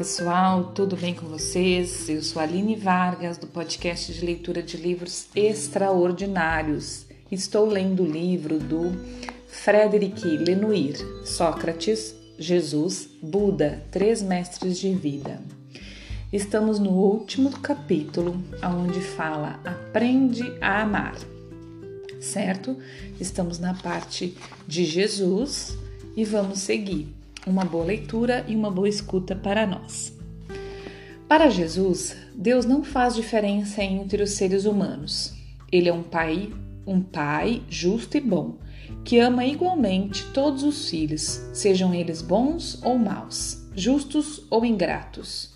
pessoal, tudo bem com vocês? Eu sou Aline Vargas do podcast de leitura de livros extraordinários. Estou lendo o livro do Frederic Lenoir, Sócrates, Jesus, Buda, Três Mestres de Vida. Estamos no último capítulo, onde fala Aprende a Amar, certo? Estamos na parte de Jesus e vamos seguir uma boa leitura e uma boa escuta para nós. Para Jesus, Deus não faz diferença entre os seres humanos. Ele é um pai, um pai justo e bom, que ama igualmente todos os filhos, sejam eles bons ou maus, justos ou ingratos.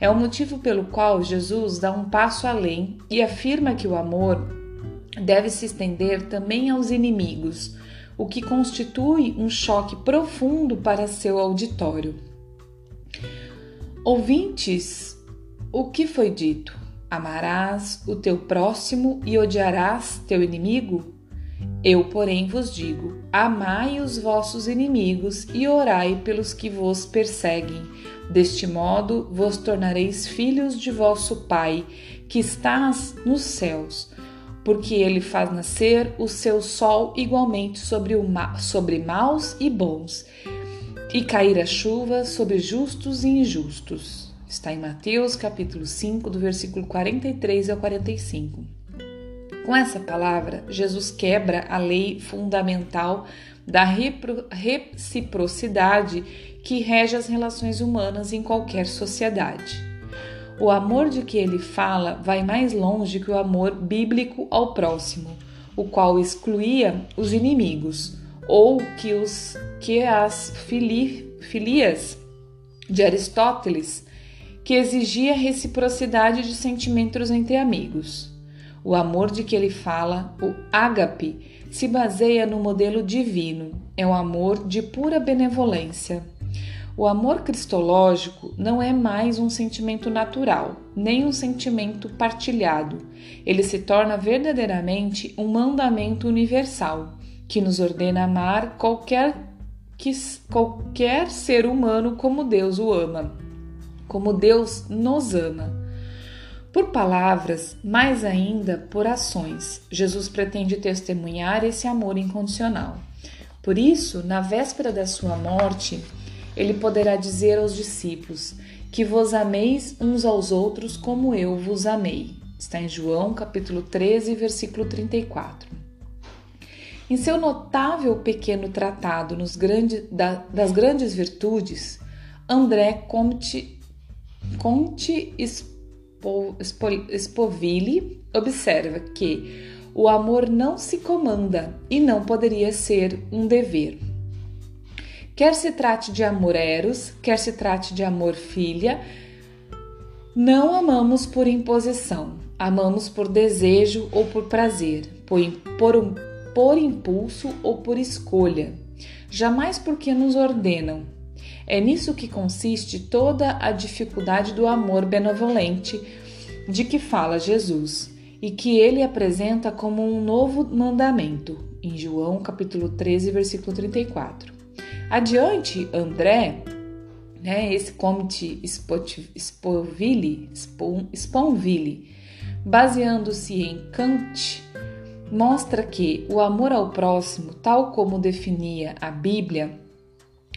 É o motivo pelo qual Jesus dá um passo além e afirma que o amor deve se estender também aos inimigos, o que constitui um choque profundo para seu auditório. Ouvintes, o que foi dito? Amarás o teu próximo e odiarás teu inimigo? Eu, porém, vos digo: amai os vossos inimigos e orai pelos que vos perseguem. Deste modo vos tornareis filhos de vosso Pai, que estás nos céus porque ele faz nascer o seu sol igualmente sobre, o ma sobre maus e bons, e cair a chuva sobre justos e injustos. Está em Mateus capítulo 5, do versículo 43 ao 45. Com essa palavra, Jesus quebra a lei fundamental da reciprocidade que rege as relações humanas em qualquer sociedade. O amor de que ele fala vai mais longe que o amor bíblico ao próximo, o qual excluía os inimigos, ou que, os, que as fili, filias de Aristóteles, que exigia reciprocidade de sentimentos entre amigos. O amor de que ele fala, o ágape, se baseia no modelo divino, é um amor de pura benevolência o amor cristológico não é mais um sentimento natural, nem um sentimento partilhado. Ele se torna verdadeiramente um mandamento universal, que nos ordena amar qualquer, que, qualquer ser humano como Deus o ama, como Deus nos ama. Por palavras, mais ainda por ações, Jesus pretende testemunhar esse amor incondicional. Por isso, na véspera da sua morte, ele poderá dizer aos discípulos: Que vos ameis uns aos outros como eu vos amei. Está em João, capítulo 13, versículo 34. Em seu notável pequeno tratado grande, da, das grandes virtudes, André Comte, Comte observa que o amor não se comanda e não poderia ser um dever. Quer se trate de amor eros, quer se trate de amor filha, não amamos por imposição, amamos por desejo ou por prazer, por, por, por impulso ou por escolha, jamais porque nos ordenam. É nisso que consiste toda a dificuldade do amor benevolente de que fala Jesus e que ele apresenta como um novo mandamento, em João capítulo 13, versículo 34. Adiante, André, né, esse Comte Sponville, Sponville, baseando-se em Kant, mostra que o amor ao próximo, tal como definia a Bíblia,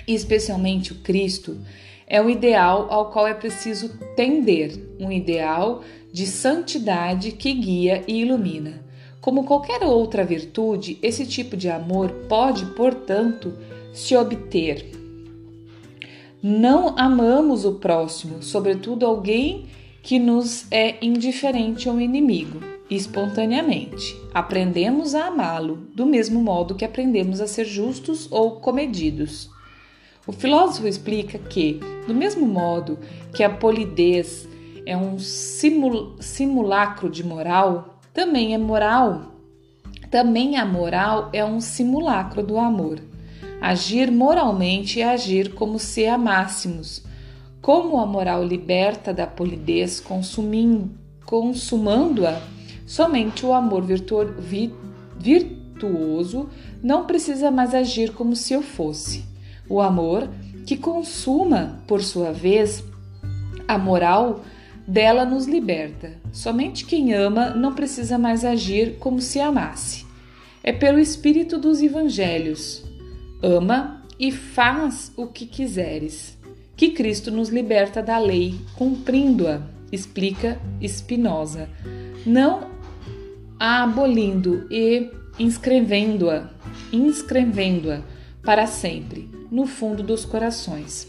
especialmente o Cristo, é o ideal ao qual é preciso tender, um ideal de santidade que guia e ilumina. Como qualquer outra virtude, esse tipo de amor pode, portanto, se obter. Não amamos o próximo, sobretudo alguém que nos é indiferente ou inimigo, espontaneamente. Aprendemos a amá-lo, do mesmo modo que aprendemos a ser justos ou comedidos. O filósofo explica que, do mesmo modo que a polidez é um simul simulacro de moral, também é moral. Também a moral é um simulacro do amor. Agir moralmente é agir como se amássemos. Como a moral liberta da polidez, consumando-a, somente o amor virtu vi virtuoso não precisa mais agir como se eu fosse. O amor, que consuma, por sua vez, A moral dela nos liberta. Somente quem ama não precisa mais agir como se amasse. É pelo espírito dos evangelhos. Ama e faz o que quiseres. Que Cristo nos liberta da lei, cumprindo-a, explica Spinoza, não a abolindo e inscrevendo-a, inscrevendo-a para sempre no fundo dos corações.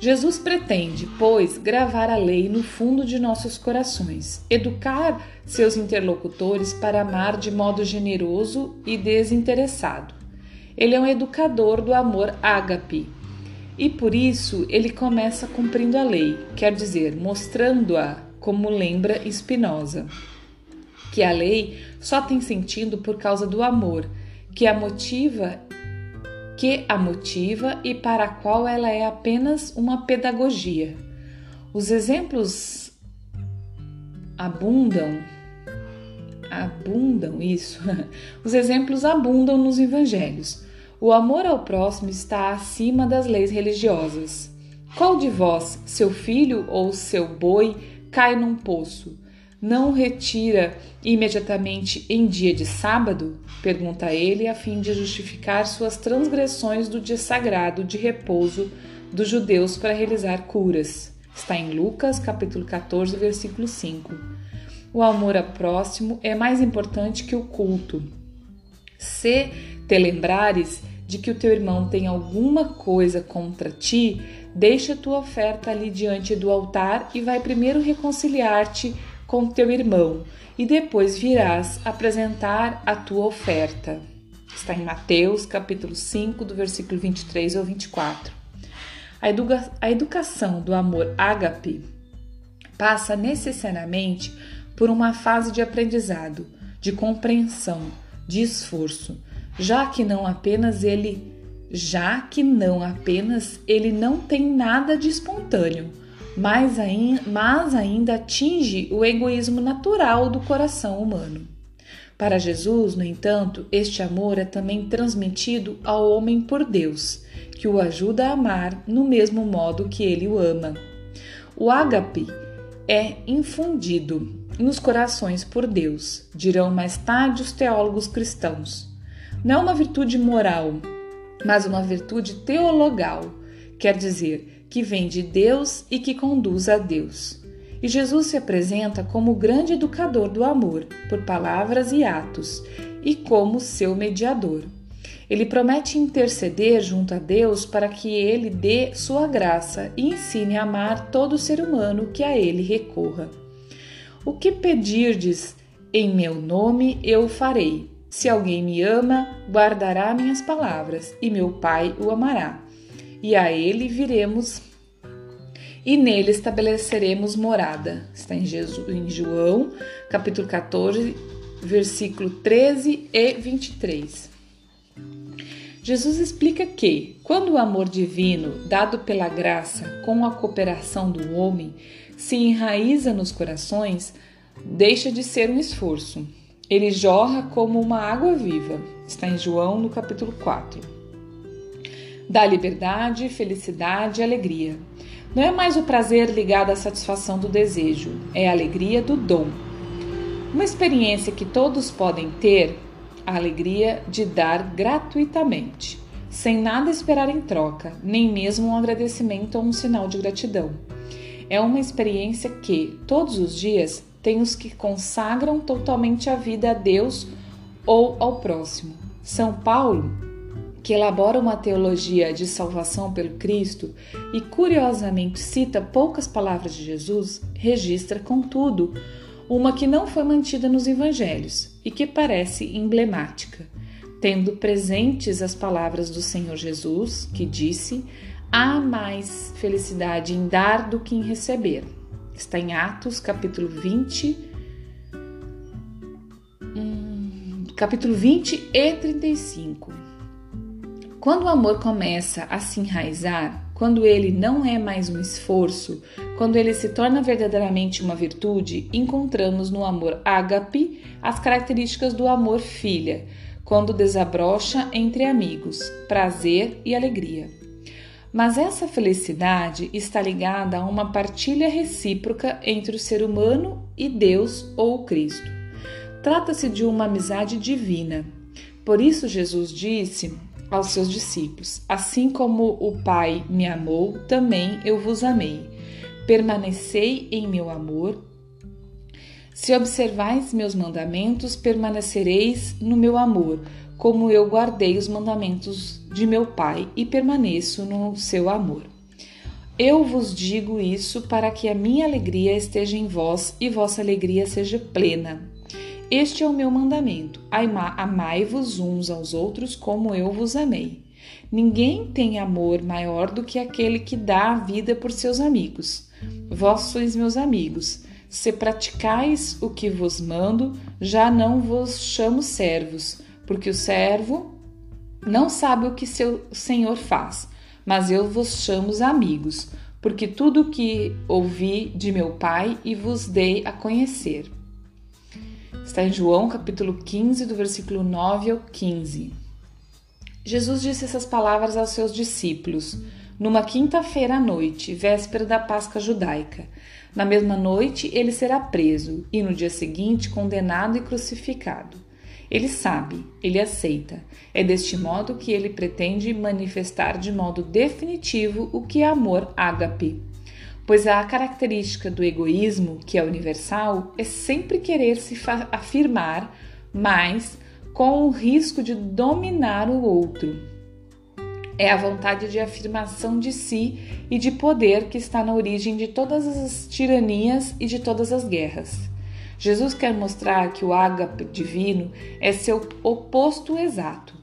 Jesus pretende, pois, gravar a lei no fundo de nossos corações, educar seus interlocutores para amar de modo generoso e desinteressado. Ele é um educador do amor ágape, e por isso ele começa cumprindo a lei, quer dizer, mostrando-a, como lembra Spinoza, que a lei só tem sentido por causa do amor, que a motiva que a motiva e para a qual ela é apenas uma pedagogia. Os exemplos abundam, abundam isso. Os exemplos abundam nos evangelhos. O amor ao próximo está acima das leis religiosas. Qual de vós, seu filho ou seu boi, cai num poço? Não retira imediatamente em dia de sábado? Pergunta ele, a fim de justificar suas transgressões do dia sagrado de repouso dos judeus para realizar curas. Está em Lucas, capítulo 14, versículo 5. O amor ao próximo é mais importante que o culto. Se te lembrares de que o teu irmão tem alguma coisa contra ti, deixa tua oferta ali diante do altar e vai primeiro reconciliar-te com teu irmão, e depois virás apresentar a tua oferta. Está em Mateus, capítulo 5, do versículo 23 ao 24. A, educa a educação do amor ágape passa necessariamente por uma fase de aprendizado, de compreensão, de esforço já que não apenas ele, já que não apenas ele não tem nada de espontâneo, mas, mas ainda atinge o egoísmo natural do coração humano. Para Jesus, no entanto, este amor é também transmitido ao homem por Deus, que o ajuda a amar no mesmo modo que ele o ama. O ágape é infundido nos corações por Deus, dirão mais tarde os teólogos cristãos. Não é uma virtude moral, mas uma virtude teologal, quer dizer, que vem de Deus e que conduz a Deus. E Jesus se apresenta como o grande educador do amor, por palavras e atos, e como seu mediador. Ele promete interceder junto a Deus para que ele dê sua graça e ensine a amar todo ser humano que a ele recorra. O que pedirdes em meu nome eu farei. Se alguém me ama, guardará minhas palavras, e meu Pai o amará. E a ele viremos e nele estabeleceremos morada. Está em, Jesus, em João, capítulo 14, versículo 13 e 23. Jesus explica que, quando o amor divino, dado pela graça com a cooperação do homem, se enraiza nos corações, deixa de ser um esforço ele jorra como uma água viva. Está em João, no capítulo 4. Dá liberdade, felicidade e alegria. Não é mais o prazer ligado à satisfação do desejo, é a alegria do dom. Uma experiência que todos podem ter, a alegria de dar gratuitamente, sem nada esperar em troca, nem mesmo um agradecimento ou um sinal de gratidão. É uma experiência que, todos os dias, tem os que consagram totalmente a vida a Deus ou ao próximo. São Paulo, que elabora uma teologia de salvação pelo Cristo e curiosamente cita poucas palavras de Jesus, registra, contudo, uma que não foi mantida nos evangelhos e que parece emblemática, tendo presentes as palavras do Senhor Jesus, que disse: Há mais felicidade em dar do que em receber. Está em Atos, capítulo 20, hum, capítulo 20 e 35. Quando o amor começa a se enraizar, quando ele não é mais um esforço, quando ele se torna verdadeiramente uma virtude, encontramos no amor ágape as características do amor filha, quando desabrocha entre amigos, prazer e alegria. Mas essa felicidade está ligada a uma partilha recíproca entre o ser humano e Deus ou Cristo. Trata-se de uma amizade divina. Por isso, Jesus disse aos seus discípulos: Assim como o Pai me amou, também eu vos amei. Permanecei em meu amor. Se observais meus mandamentos, permanecereis no meu amor como eu guardei os mandamentos de meu Pai e permaneço no seu amor. Eu vos digo isso para que a minha alegria esteja em vós e vossa alegria seja plena. Este é o meu mandamento: amai-vos uns aos outros como eu vos amei. Ninguém tem amor maior do que aquele que dá a vida por seus amigos. Vós sois meus amigos. Se praticais o que vos mando, já não vos chamo servos, porque o servo não sabe o que seu senhor faz, mas eu vos chamo amigos, porque tudo o que ouvi de meu Pai e vos dei a conhecer. Está em João capítulo 15, do versículo 9 ao 15. Jesus disse essas palavras aos seus discípulos numa quinta-feira à noite, véspera da Páscoa judaica. Na mesma noite, ele será preso e no dia seguinte condenado e crucificado. Ele sabe, ele aceita. É deste modo que ele pretende manifestar de modo definitivo o que é amor ágape. Pois a característica do egoísmo, que é universal, é sempre querer se afirmar mais com o risco de dominar o outro. É a vontade de afirmação de si e de poder que está na origem de todas as tiranias e de todas as guerras. Jesus quer mostrar que o ágape divino é seu oposto exato.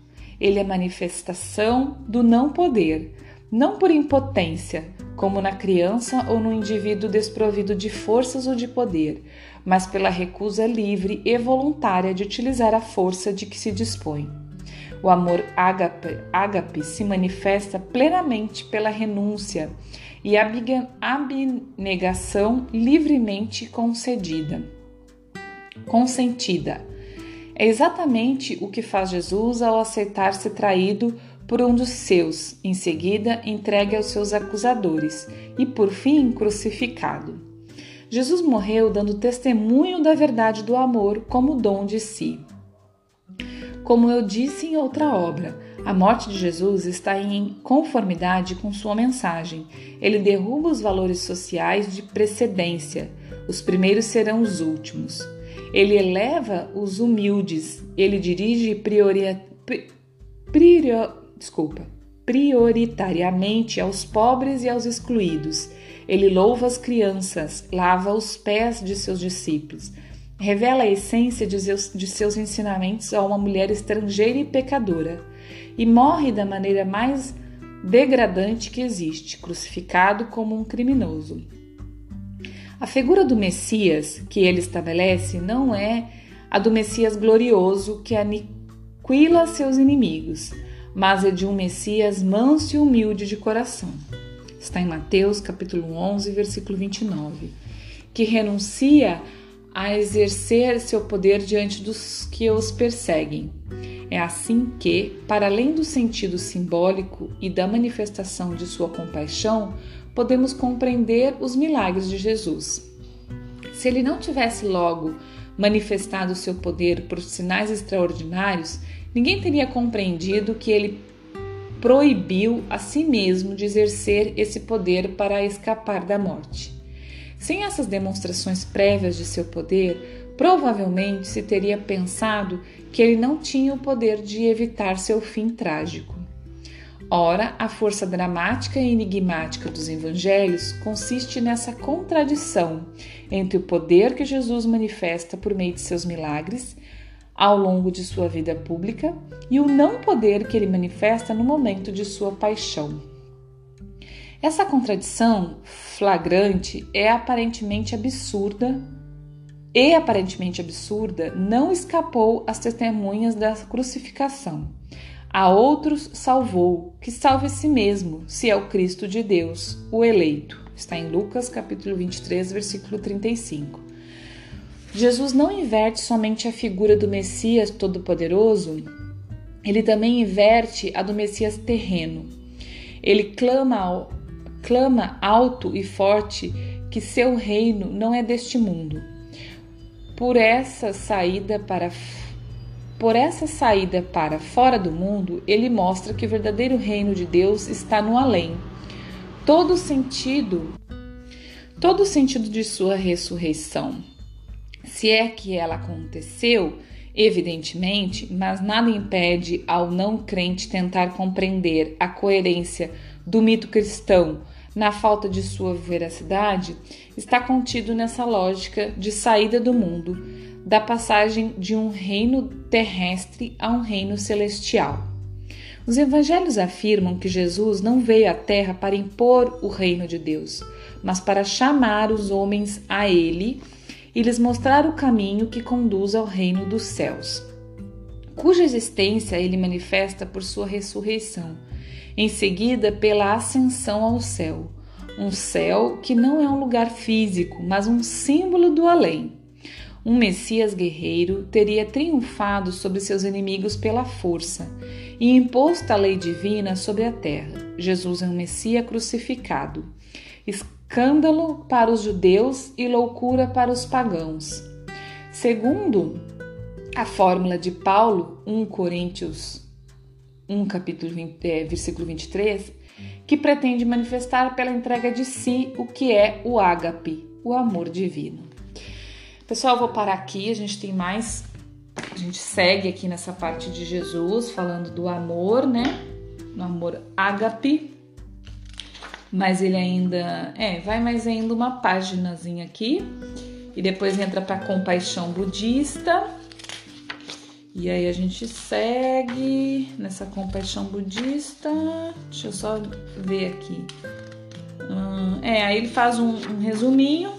Ele é manifestação do não poder, não por impotência, como na criança ou no indivíduo desprovido de forças ou de poder, mas pela recusa livre e voluntária de utilizar a força de que se dispõe. O amor ágape, ágape se manifesta plenamente pela renúncia e abnegação livremente concedida consentida. É exatamente o que faz Jesus ao aceitar ser traído por um dos seus, em seguida entregue aos seus acusadores e, por fim, crucificado. Jesus morreu dando testemunho da verdade do amor como dom de si. Como eu disse em outra obra, a morte de Jesus está em conformidade com sua mensagem. Ele derruba os valores sociais de precedência. Os primeiros serão os últimos. Ele eleva os humildes, ele dirige priori, priori, desculpa, prioritariamente aos pobres e aos excluídos. Ele louva as crianças, lava os pés de seus discípulos, revela a essência de seus, de seus ensinamentos a uma mulher estrangeira e pecadora, e morre da maneira mais degradante que existe, crucificado como um criminoso. A figura do Messias que ele estabelece não é a do Messias glorioso que aniquila seus inimigos, mas é de um Messias manso e humilde de coração. Está em Mateus capítulo 11, versículo 29, que renuncia a exercer seu poder diante dos que os perseguem. É assim que, para além do sentido simbólico e da manifestação de sua compaixão, podemos compreender os milagres de Jesus. Se ele não tivesse logo manifestado seu poder por sinais extraordinários, ninguém teria compreendido que ele proibiu a si mesmo de exercer esse poder para escapar da morte. Sem essas demonstrações prévias de seu poder, provavelmente se teria pensado que ele não tinha o poder de evitar seu fim trágico. Ora, a força dramática e enigmática dos evangelhos consiste nessa contradição entre o poder que Jesus manifesta por meio de seus milagres ao longo de sua vida pública e o não poder que ele manifesta no momento de sua paixão. Essa contradição flagrante é aparentemente absurda e aparentemente absurda não escapou às testemunhas da crucificação. A outros salvou, que salve a si mesmo, se é o Cristo de Deus, o eleito. Está em Lucas capítulo 23, versículo 35. Jesus não inverte somente a figura do Messias Todo-Poderoso, ele também inverte a do Messias terreno. Ele clama, clama alto e forte que seu reino não é deste mundo. Por essa saída para por essa saída para fora do mundo, ele mostra que o verdadeiro reino de Deus está no além. Todo sentido, todo sentido de sua ressurreição, se é que ela aconteceu, evidentemente, mas nada impede ao não crente tentar compreender a coerência do mito cristão na falta de sua veracidade, está contido nessa lógica de saída do mundo, da passagem de um reino terrestre a um reino celestial. Os evangelhos afirmam que Jesus não veio à terra para impor o reino de Deus, mas para chamar os homens a ele e lhes mostrar o caminho que conduz ao reino dos céus, cuja existência ele manifesta por sua ressurreição em seguida pela ascensão ao céu. Um céu que não é um lugar físico, mas um símbolo do além. Um Messias guerreiro teria triunfado sobre seus inimigos pela força e imposto a lei divina sobre a terra. Jesus é um Messias crucificado. Escândalo para os judeus e loucura para os pagãos. Segundo a fórmula de Paulo, 1 Coríntios 1, capítulo 20, é, versículo 23, que pretende manifestar pela entrega de si o que é o ágape, o amor divino. Pessoal, vou parar aqui, a gente tem mais, a gente segue aqui nessa parte de Jesus, falando do amor, né? No amor ágape, mas ele ainda, é, vai mais ainda uma páginazinha aqui, e depois entra para compaixão budista, e aí a gente segue nessa compaixão budista. Deixa eu só ver aqui. Hum, é, aí ele faz um, um resuminho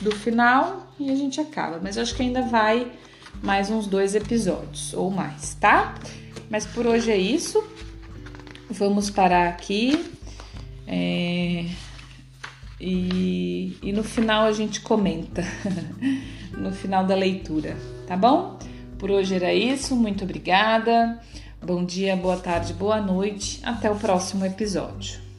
do final e a gente acaba. Mas eu acho que ainda vai mais uns dois episódios ou mais, tá? Mas por hoje é isso. Vamos parar aqui. É... E, e no final a gente comenta. no final da leitura, tá bom? Por hoje era isso, muito obrigada. Bom dia, boa tarde, boa noite. Até o próximo episódio.